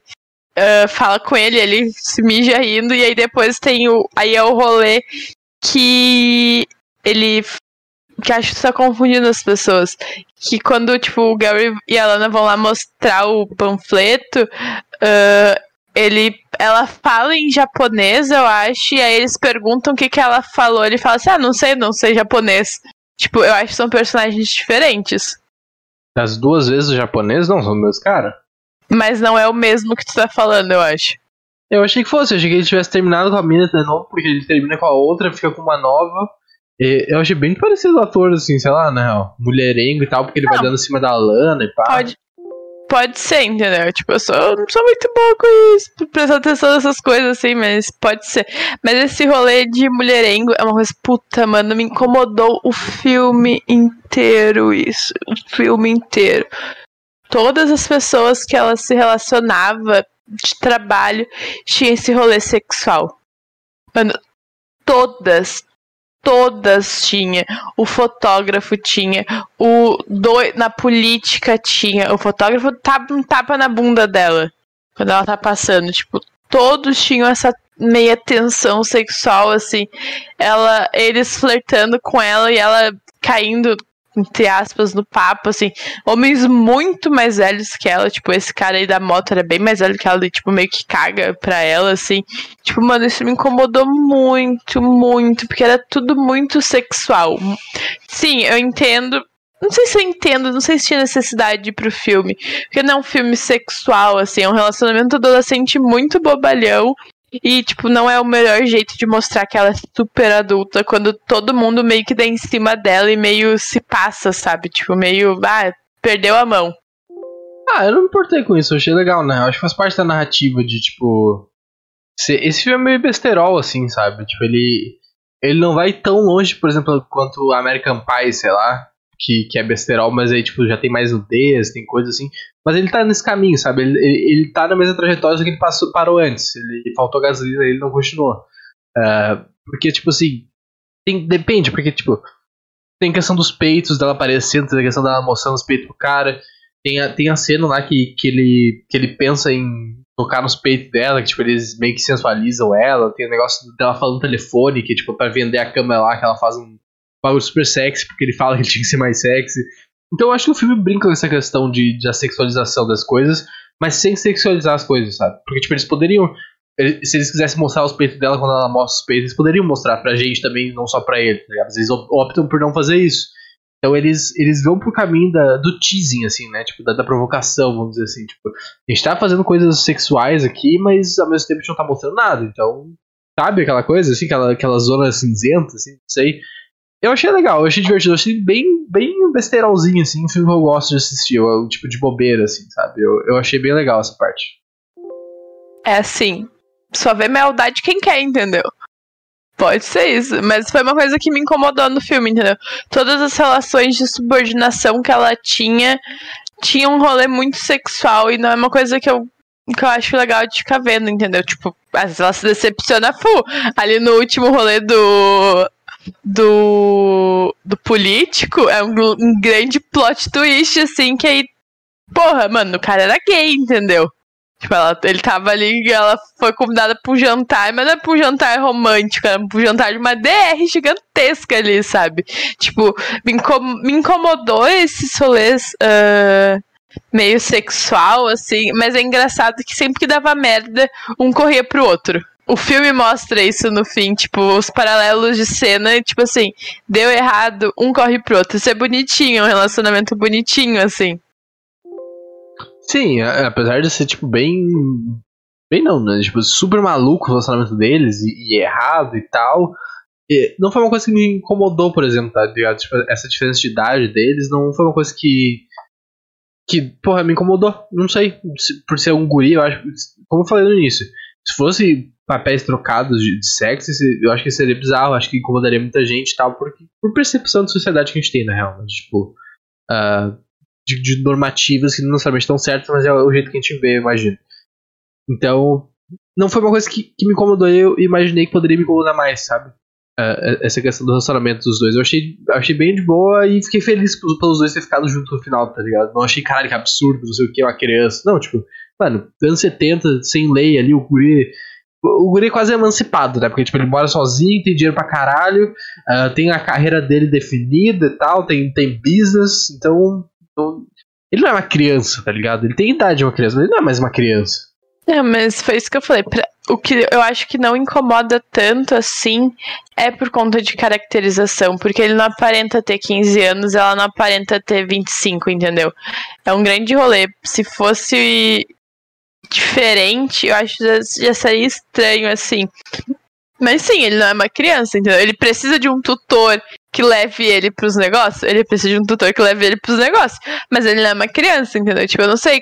uh, fala com ele, ele se mija rindo, e aí depois tem o. Aí é o rolê que ele. Que acho que tá confundindo as pessoas. Que quando, tipo, o Gary e a Lana vão lá mostrar o panfleto, uh, ele, ela fala em japonês, eu acho, e aí eles perguntam o que, que ela falou. Ele fala assim: ah, não sei, não sei japonês. Tipo, eu acho que são personagens diferentes. Das duas vezes o japonês não são os meus caras. Mas não é o mesmo que tu tá falando, eu acho. Eu achei que fosse, eu achei que ele tivesse terminado com a mina de novo, porque ele termina com a outra, fica com uma nova. E eu achei bem parecido o ator, assim, sei lá, né? Mulherengo e tal, porque ele não, vai dando em cima da lana e pá. Pode, Pode ser, entendeu? Tipo, eu sou, não sou muito boa com isso, prestar atenção nessas coisas assim, mas pode ser. Mas esse rolê de mulherengo é uma coisa, puta, mano, me incomodou o filme inteiro, isso. O filme inteiro. Todas as pessoas que ela se relacionava de trabalho tinham esse rolê sexual. Mano, todas, todas tinha. O fotógrafo tinha. O do, na política tinha. O fotógrafo tapa um tapa na bunda dela quando ela tá passando. Tipo, todos tinham essa meia tensão sexual, assim. Ela, eles flertando com ela e ela caindo entre aspas, no papo, assim, homens muito mais velhos que ela, tipo, esse cara aí da moto era bem mais velho que ela, e, tipo, meio que caga pra ela, assim. Tipo, mano, isso me incomodou muito, muito, porque era tudo muito sexual. Sim, eu entendo. Não sei se eu entendo, não sei se tinha necessidade de ir pro filme. Porque não é um filme sexual, assim, é um relacionamento adolescente muito bobalhão. E, tipo, não é o melhor jeito de mostrar que ela é super adulta quando todo mundo meio que dá em cima dela e meio se passa, sabe? Tipo, meio, ah, perdeu a mão. Ah, eu não me importei com isso, eu achei legal, né? Eu acho que faz parte da narrativa de, tipo. Esse filme é meio besterol, assim, sabe? Tipo, ele. Ele não vai tão longe, por exemplo, quanto American Pie, sei lá que, que é besterol, mas aí, tipo, já tem mais nudez, tem coisa assim. Mas ele tá nesse caminho, sabe? Ele, ele, ele tá na mesma trajetória que ele passou, parou antes. Ele faltou gasolina e ele não continuou. Uh, porque, tipo assim, tem, depende, porque, tipo, tem questão dos peitos dela aparecendo, tem a questão dela mostrando os peitos pro cara. Tem a, tem a cena lá que, que, ele, que ele pensa em tocar nos peitos dela, que tipo, eles meio que sensualizam ela. Tem o negócio dela falando no telefone, que tipo, pra vender a câmera lá, que ela faz um bagulho super sexy, porque ele fala que ele tinha que ser mais sexy. Então eu acho que o filme brinca com essa questão de, de a sexualização das coisas, mas sem sexualizar as coisas, sabe? Porque, tipo, eles poderiam se eles quisessem mostrar os peitos dela quando ela mostra os peitos, eles poderiam mostrar pra gente também, não só pra ele, tá ligado? Eles optam por não fazer isso. Então eles, eles vão pro caminho da, do teasing, assim, né? Tipo, da, da, provocação, vamos dizer assim. Tipo, a gente tá fazendo coisas sexuais aqui, mas ao mesmo tempo a gente não tá mostrando nada. Então, sabe aquela coisa, assim, aquela, aquela zona cinzenta, assim, não sei. Eu achei legal, eu achei divertido, eu achei bem, bem besteirolzinho, assim, um filme que eu gosto de assistir, um tipo de bobeira, assim, sabe? Eu, eu achei bem legal essa parte. É assim, só vê maldade quem quer, entendeu? Pode ser isso, mas foi uma coisa que me incomodou no filme, entendeu? Todas as relações de subordinação que ela tinha tinha um rolê muito sexual e não é uma coisa que eu, que eu acho legal de ficar vendo, entendeu? Tipo, às ela se decepciona full. Ali no último rolê do. Do. Do político, é um, um grande plot twist, assim, que aí. Porra, mano, o cara era gay, entendeu? Tipo, ela, ele tava ali e ela foi convidada pra um jantar, mas não é pra um jantar romântico, era pra um jantar de uma DR gigantesca ali, sabe? Tipo, me, incom me incomodou esses rolês uh, meio sexual, assim, mas é engraçado que sempre que dava merda, um corria pro outro. O filme mostra isso no fim, tipo, os paralelos de cena, tipo assim, deu errado, um corre pro outro. Isso é bonitinho, um relacionamento bonitinho, assim. Sim, apesar de ser, tipo, bem. Bem não, né? Tipo, super maluco o relacionamento deles e, e errado e tal. E não foi uma coisa que me incomodou, por exemplo, tá ligado? Tipo, essa diferença de idade deles não foi uma coisa que. Que, porra, me incomodou. Não sei. Por ser um guri, eu acho. Como eu falei no início, se fosse papéis trocados de, de sexo, eu acho que seria bizarro. Acho que incomodaria muita gente e tal, porque, por percepção de sociedade que a gente tem, na real. Né? Tipo. Uh, de, de normativas que não necessariamente estão certas, mas é o jeito que a gente vê, eu imagino. Então, não foi uma coisa que, que me incomodou, eu imaginei que poderia me incomodar mais, sabe? Uh, essa questão do relacionamento dos dois. Eu achei, achei bem de boa e fiquei feliz pelos dois terem ficado juntos no final, tá ligado? Não achei, caralho, que absurdo, não sei o que, uma criança. Não, tipo, mano, anos 70, sem lei ali, o guri. O guri é quase emancipado, né? Porque tipo, ele mora sozinho, tem dinheiro pra caralho, uh, tem a carreira dele definida e tal, tem, tem business, então então, ele não é uma criança, tá ligado? Ele tem idade de uma criança, mas ele não é mais uma criança. É, mas foi isso que eu falei. Pra, o que eu acho que não incomoda tanto assim é por conta de caracterização, porque ele não aparenta ter 15 anos, ela não aparenta ter 25, entendeu? É um grande rolê. Se fosse diferente, eu acho que já seria estranho, assim. Mas sim, ele não é uma criança, entendeu? Ele precisa de um tutor que leve ele pros negócios. Ele precisa de um tutor que leve ele pros negócios. Mas ele não é uma criança, entendeu? Tipo, eu não sei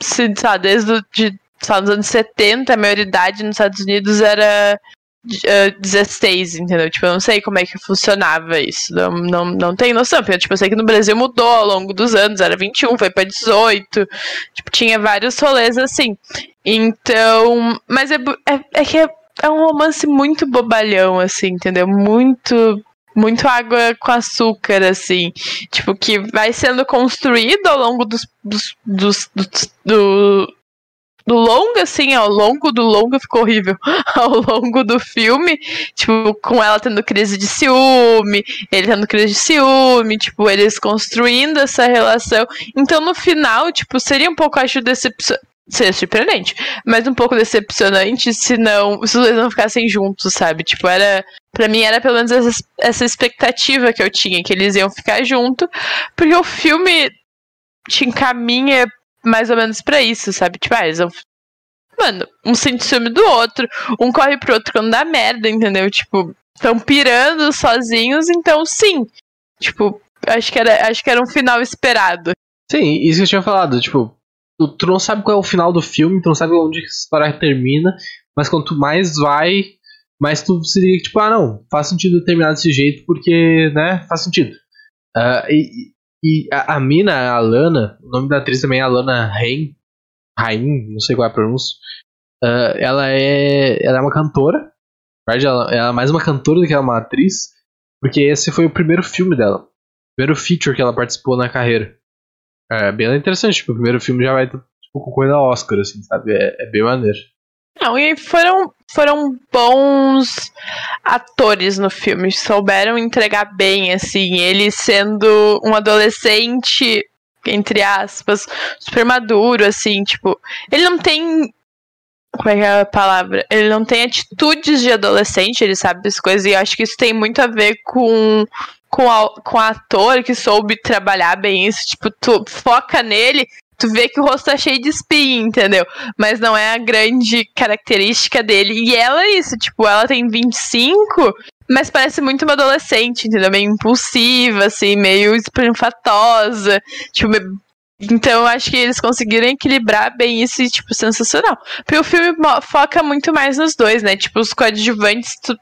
se, sabe, desde o, de, sabe, nos anos 70, a maioridade nos Estados Unidos era uh, ah, 16, entendeu? Tipo, eu não sei como é que funcionava isso. Não, não, não tenho noção. Porque, tipo, eu sei que no Brasil mudou ao longo dos anos. Era 21, foi pra 18. Tipo, tinha vários rolês assim. Então. Mas é, é, é que é é um romance muito bobalhão, assim, entendeu? Muito. Muito água com açúcar, assim. Tipo, que vai sendo construído ao longo dos. dos, dos, dos do, do longo, assim, ao longo do longo ficou horrível. <laughs> ao longo do filme, tipo, com ela tendo crise de ciúme, ele tendo crise de ciúme, tipo, eles construindo essa relação. Então, no final, tipo, seria um pouco, acho, decepção seria surpreendente. Mas um pouco decepcionante se não. Se os dois não ficassem juntos, sabe? Tipo, era. Pra mim era pelo menos essa, essa expectativa que eu tinha, que eles iam ficar junto. Porque o filme te encaminha mais ou menos para isso, sabe? Tipo, ah, eles vão. Mano, um sente ciúme do outro, um corre pro outro quando dá merda, entendeu? Tipo, estão pirando sozinhos, então sim. Tipo, acho que, era, acho que era um final esperado. Sim, isso que eu tinha falado, tipo, tu, tu não sabe qual é o final do filme, tu não sabe onde a história termina, mas quanto mais vai, mais tu seria tipo, ah não, faz sentido terminar desse jeito porque, né, faz sentido. Uh, e, e a, a, mina, a Alana, o nome da atriz também é Alana Rain, Rain, não sei qual é a pronúncia, uh, ela, é, ela é uma cantora, ela, ela é mais uma cantora do que uma atriz, porque esse foi o primeiro filme dela, o primeiro feature que ela participou na carreira. É bem interessante, tipo, o primeiro filme já vai tipo, com coisa Oscar, assim, sabe? É, é bem maneiro. Não, e foram, foram bons atores no filme, souberam entregar bem, assim, ele sendo um adolescente, entre aspas, super maduro, assim, tipo, ele não tem Como é que é a palavra? Ele não tem atitudes de adolescente, ele sabe as coisas, e eu acho que isso tem muito a ver com, com, com ator que soube trabalhar bem isso. Tipo, tu foca nele, tu vê que o rosto tá cheio de espinho, entendeu? Mas não é a grande característica dele. E ela é isso, tipo, ela tem 25, mas parece muito uma adolescente, entendeu? Meio impulsiva, assim, meio esprinfatosa. Tipo, então acho que eles conseguiram equilibrar bem isso e, tipo, sensacional. Porque o filme foca muito mais nos dois, né? Tipo, os coadjuvantes, tu,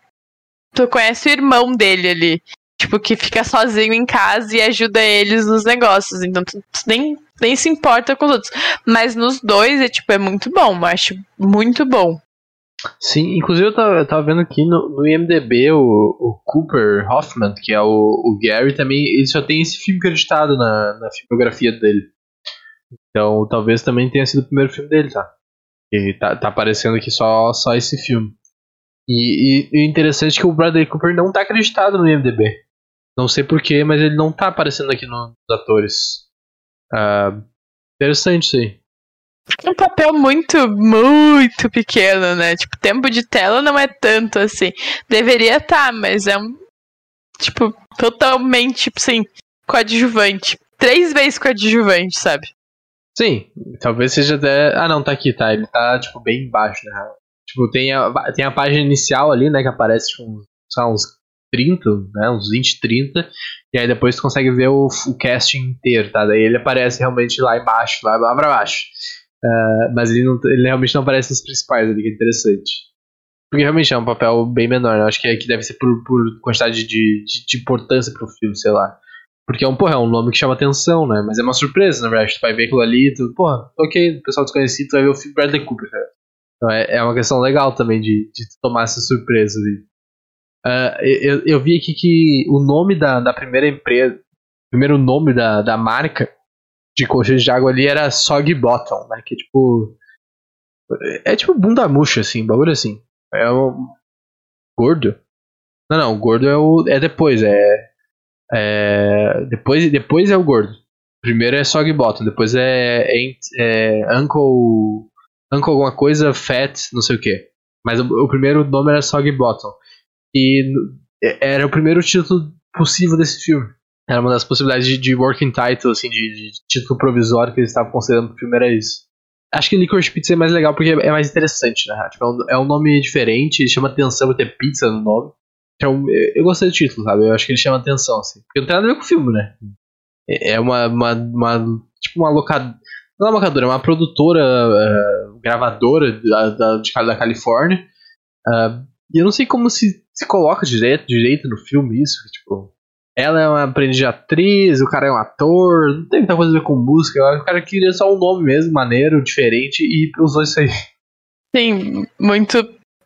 tu conhece o irmão dele ali. Tipo, que fica sozinho em casa e ajuda eles nos negócios. Então tu, tu nem, nem se importa com os outros. Mas nos dois é, tipo, é muito bom. Eu acho muito bom. Sim, inclusive eu tava, eu tava vendo aqui no, no IMDB o, o Cooper Hoffman, que é o, o Gary, também, ele só tem esse filme acreditado na, na filmografia dele. Então talvez também tenha sido o primeiro filme dele, tá? E tá, tá aparecendo aqui só, só esse filme. E, o interessante é que o Bradley Cooper não tá acreditado no IMDB. Não sei porquê, mas ele não tá aparecendo aqui nos atores. Uh, interessante isso aí. É um papel muito, muito pequeno, né? Tipo, tempo de tela não é tanto assim. Deveria estar, tá, mas é um. Tipo, totalmente, tipo assim, coadjuvante. Três vezes coadjuvante, sabe? Sim, talvez seja até. Ah, não, tá aqui, tá. Ele tá, tipo, bem embaixo, né? Tipo, tem a, tem a página inicial ali, né? Que aparece, tipo, sei uns 30, né? Uns 20, 30. E aí depois tu consegue ver o, o casting inteiro, tá? Daí ele aparece realmente lá embaixo, lá, lá pra baixo. Uh, mas ele, não, ele realmente não aparece nos principais ali, que é interessante. Porque realmente é um papel bem menor, né? Acho que, é, que deve ser por, por quantidade de, de, de importância pro filme, sei lá. Porque é um, porra, é um nome que chama atenção, né? Mas é uma surpresa, na verdade. Tu vai ver aquilo ali, tu, porra, ok, pessoal desconhecido, tu vai ver o filme Bradley Cooper, cara. Então é, é uma questão legal também de, de tomar essa surpresa ali. Uh, eu, eu vi aqui que o nome da, da primeira empresa, primeiro nome da, da marca de colchões de água ali era Sog Bottom, né? Que é tipo. É tipo bunda murcha, assim, bagulho assim. É o. Gordo? Não, não, o gordo é, o, é depois, é é, depois, depois é o gordo. Primeiro é Sog Bottom, depois é, é, é Uncle. Uncle alguma coisa, Fat, não sei o que. Mas o, o, primeiro nome era Sog Bottom. E era o primeiro título possível desse filme. Era uma das possibilidades de, de working title, assim, de, de, título provisório que eles estavam considerando pro filme, era isso. Acho que Licorice Pizza é mais legal porque é mais interessante, né? Tipo, é, um, é um nome diferente, chama atenção por ter pizza no nome. Então, eu gostei do título, sabe? Eu acho que ele chama atenção, assim. Porque não tem nada a ver com o filme, né? É uma, uma, uma tipo uma locadora. Não é uma locadora, é uma produtora, uh, gravadora da, da, da Califórnia. Uh, e eu não sei como se, se coloca direito, direito no filme isso. Tipo, ela é uma aprendiz de atriz, o cara é um ator, não tem muita coisa a ver com música. Que o cara queria só um nome mesmo, maneiro, diferente, e usou isso aí. Sim, muito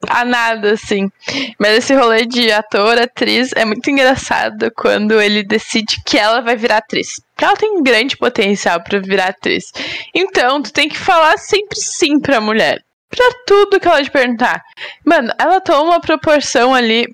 a nada, assim. Mas esse rolê de ator, atriz, é muito engraçado quando ele decide que ela vai virar atriz. Porque ela tem grande potencial para virar atriz. Então, tu tem que falar sempre sim pra mulher. Pra tudo que ela te perguntar. Mano, ela toma uma proporção ali.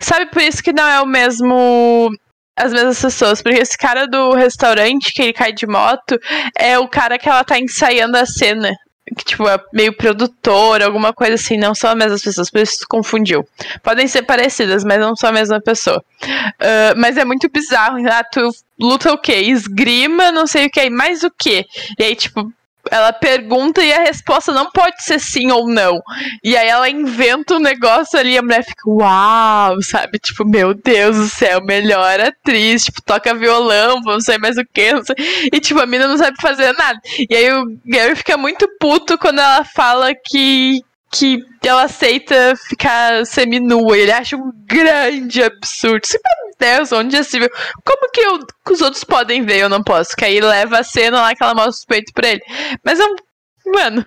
Sabe por isso que não é o mesmo as mesmas pessoas, porque esse cara do restaurante que ele cai de moto é o cara que ela tá ensaiando a cena que, tipo, é meio produtor, alguma coisa assim, não são as mesmas pessoas, por isso confundiu. Podem ser parecidas, mas não são a mesma pessoa. Uh, mas é muito bizarro, ah, tu luta o quê? Esgrima, não sei o que, mais o quê? E aí, tipo, ela pergunta e a resposta não pode ser sim ou não. E aí ela inventa um negócio ali a mulher fica, uau, sabe? Tipo, meu Deus do céu, melhor atriz, tipo, toca violão, não sei mais o que, E tipo, a mina não sabe fazer nada. E aí o Gary fica muito puto quando ela fala que que ela aceita ficar seminua. Ele acha um grande absurdo. Assim, meu Deus, onde é viu? Como que, eu, que os outros podem ver eu não posso? Que aí leva a cena lá que ela mostra o peito pra ele. Mas é um. Mano,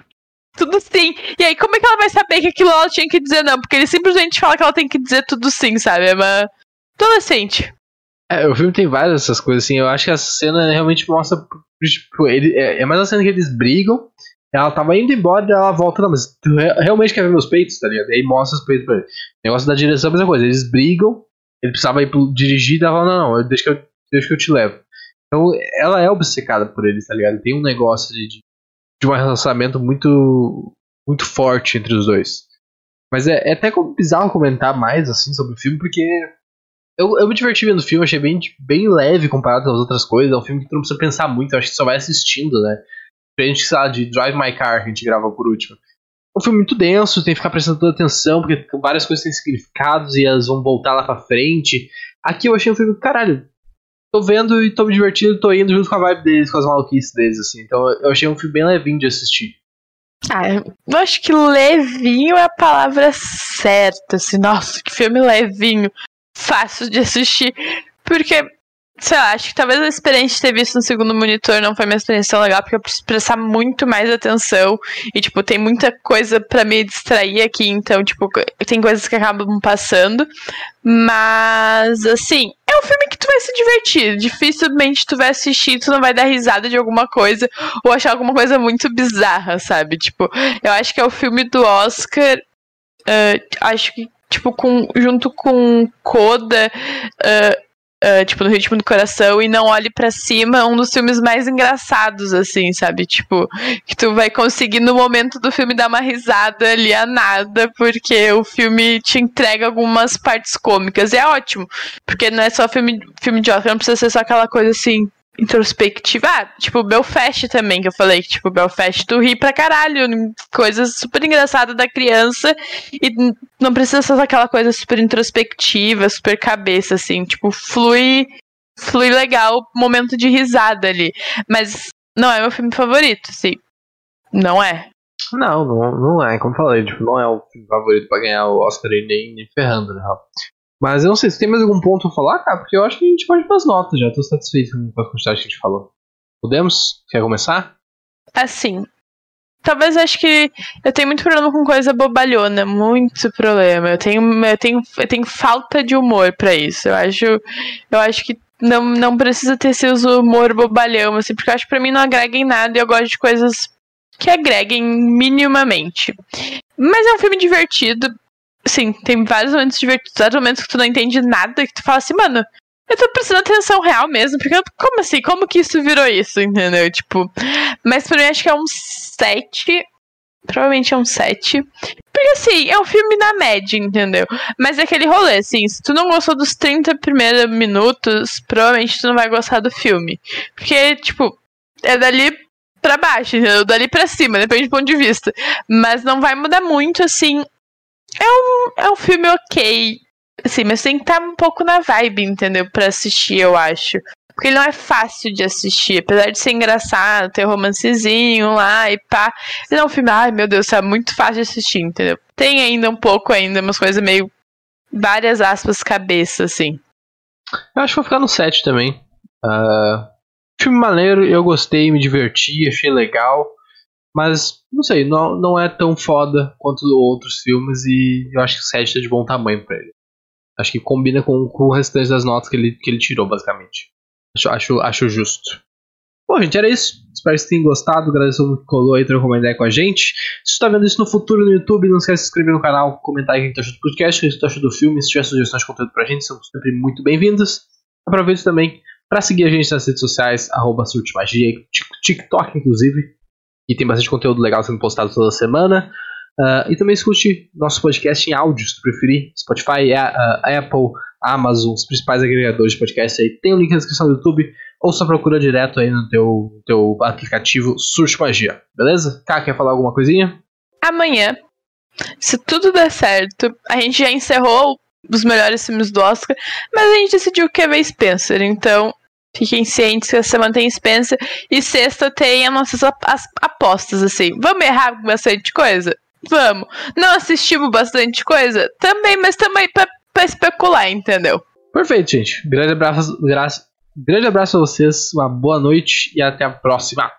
tudo sim. E aí, como é que ela vai saber que aquilo ela tinha que dizer não? Porque ele simplesmente fala que ela tem que dizer tudo sim, sabe? É uma adolescente. É, o filme tem várias dessas coisas, assim. Eu acho que essa cena realmente mostra. Tipo, ele, é, é mais uma cena que eles brigam. Ela tava indo embora e ela volta, não, mas tu realmente quer ver meus peitos, tá ligado? E aí mostra os peitos pra ele. O negócio da direção é a mesma coisa, eles brigam, ele precisava ir dirigir e fala, não, não, deixa que, eu, deixa que eu te levo. Então ela é obcecada por ele, tá ligado? Tem um negócio de, de, um relacionamento muito muito forte entre os dois. Mas é, é até bizarro comentar mais assim sobre o filme, porque eu, eu me diverti vendo o filme, achei bem, bem leve comparado às outras coisas. É um filme que tu não precisa pensar muito, eu acho que só vai assistindo, né? Diferente, sei lá, de Drive My Car, que a gente gravou por último. Um filme muito denso, tem que ficar prestando toda atenção, porque várias coisas têm significados e elas vão voltar lá pra frente. Aqui eu achei um filme, caralho, tô vendo e tô me divertindo, tô indo junto com a vibe deles, com as maluquices deles, assim. Então eu achei um filme bem levinho de assistir. Ah, eu acho que levinho é a palavra certa, assim, nossa, que filme levinho, fácil de assistir, porque, sei lá, acho que talvez a experiência de ter visto no segundo monitor não foi uma experiência tão legal, porque eu preciso prestar muito mais atenção, e, tipo, tem muita coisa para me distrair aqui, então, tipo, tem coisas que acabam passando, mas, assim, é um filme que tu vai se divertir. Dificilmente tu vai assistir tu não vai dar risada de alguma coisa ou achar alguma coisa muito bizarra, sabe? Tipo, eu acho que é o filme do Oscar. Uh, acho que, tipo, com, junto com Coda. Uh, Uh, tipo, no ritmo do coração e não olhe para cima, um dos filmes mais engraçados, assim, sabe? Tipo, que tu vai conseguir no momento do filme dar uma risada ali a nada, porque o filme te entrega algumas partes cômicas. E é ótimo, porque não é só filme, filme de Oscar, não precisa ser só aquela coisa assim, introspectiva. Ah, tipo, Belfast também, que eu falei que, tipo, Belfast, tu ri pra caralho, coisas super engraçadas da criança e não precisa ser aquela coisa super introspectiva, super cabeça, assim, tipo, flui, flui legal, momento de risada ali. Mas não é meu filme favorito, sim. Não é. Não, não, não é, como eu falei, tipo, não é o filme favorito pra ganhar o Oscar e nem, nem ferrando, né? Mas eu não sei, se tem mais algum ponto a falar, cara? Porque eu acho que a gente pode pras notas já. Tô satisfeito com a quantidade que a gente falou. Podemos? Quer começar? Assim. Talvez acho que eu tenho muito problema com coisa bobalhona, muito problema. Eu tenho, eu tenho, eu tenho falta de humor para isso. Eu acho, eu acho que não, não precisa ter esse humor bobalhão, assim, porque eu acho que pra mim não agrega em nada e eu gosto de coisas que agreguem minimamente. Mas é um filme divertido. Sim, tem vários momentos divertidos, vários momentos que tu não entende nada, que tu fala assim, mano, eu tô prestando atenção real mesmo, porque como assim? Como que isso virou isso, entendeu? Tipo, mas pra mim acho que é um 7. Provavelmente é um 7. Porque assim, é um filme na média, entendeu? Mas é aquele rolê, assim, se tu não gostou dos 30 primeiros minutos, provavelmente tu não vai gostar do filme. Porque, tipo, é dali pra baixo, entendeu? Dali pra cima, depende do ponto de vista. Mas não vai mudar muito, assim, é um, é um filme ok. Assim, mas tem que estar um pouco na vibe, entendeu? Pra assistir, eu acho. Porque ele não é fácil de assistir. Apesar de ser engraçado, ter romancezinho lá e pá. Ele é um filme, ai meu Deus, é muito fácil de assistir, entendeu? Tem ainda um pouco ainda, umas coisas meio. Várias aspas, cabeça, assim. Eu acho que vou ficar no 7 também. Uh, filme maneiro, eu gostei, me diverti, achei legal. Mas, não sei, não, não é tão foda quanto outros filmes e eu acho que o 7 tá de bom tamanho pra ele. Acho que combina com, com o restante das notas que ele, que ele tirou, basicamente. Acho, acho, acho justo. Bom, gente, era isso. Espero que vocês tenham gostado. Agradeço muito que colou aí, trocou uma ideia com a gente. Se você tá vendo isso no futuro no YouTube, não esquece de se inscrever no canal, comentar aí o que você achou do podcast, o que você achou do filme. Se tiver sugestões de conteúdo pra gente, são sempre muito bem-vindas. Aproveito também para seguir a gente nas redes sociais, arroba Magia, TikTok, inclusive e tem bastante conteúdo legal sendo postado toda semana. Uh, e também escute nosso podcast em áudio, se tu preferir. Spotify, a, a Apple, Amazon, os principais agregadores de podcast aí. Tem o um link na descrição do YouTube. Ou só procura direto aí no teu, teu aplicativo Surge Magia. Beleza? Cá, quer falar alguma coisinha? Amanhã, se tudo der certo, a gente já encerrou os melhores filmes do Oscar, mas a gente decidiu que é ver Spencer. Então, Fiquem cientes que essa semana tem Spencer. E sexta tem as nossas apostas, assim. Vamos errar bastante coisa? Vamos. Não assistimos bastante coisa? Também, mas também pra, pra especular, entendeu? Perfeito, gente. Grande abraço, grande abraço a vocês, uma boa noite e até a próxima.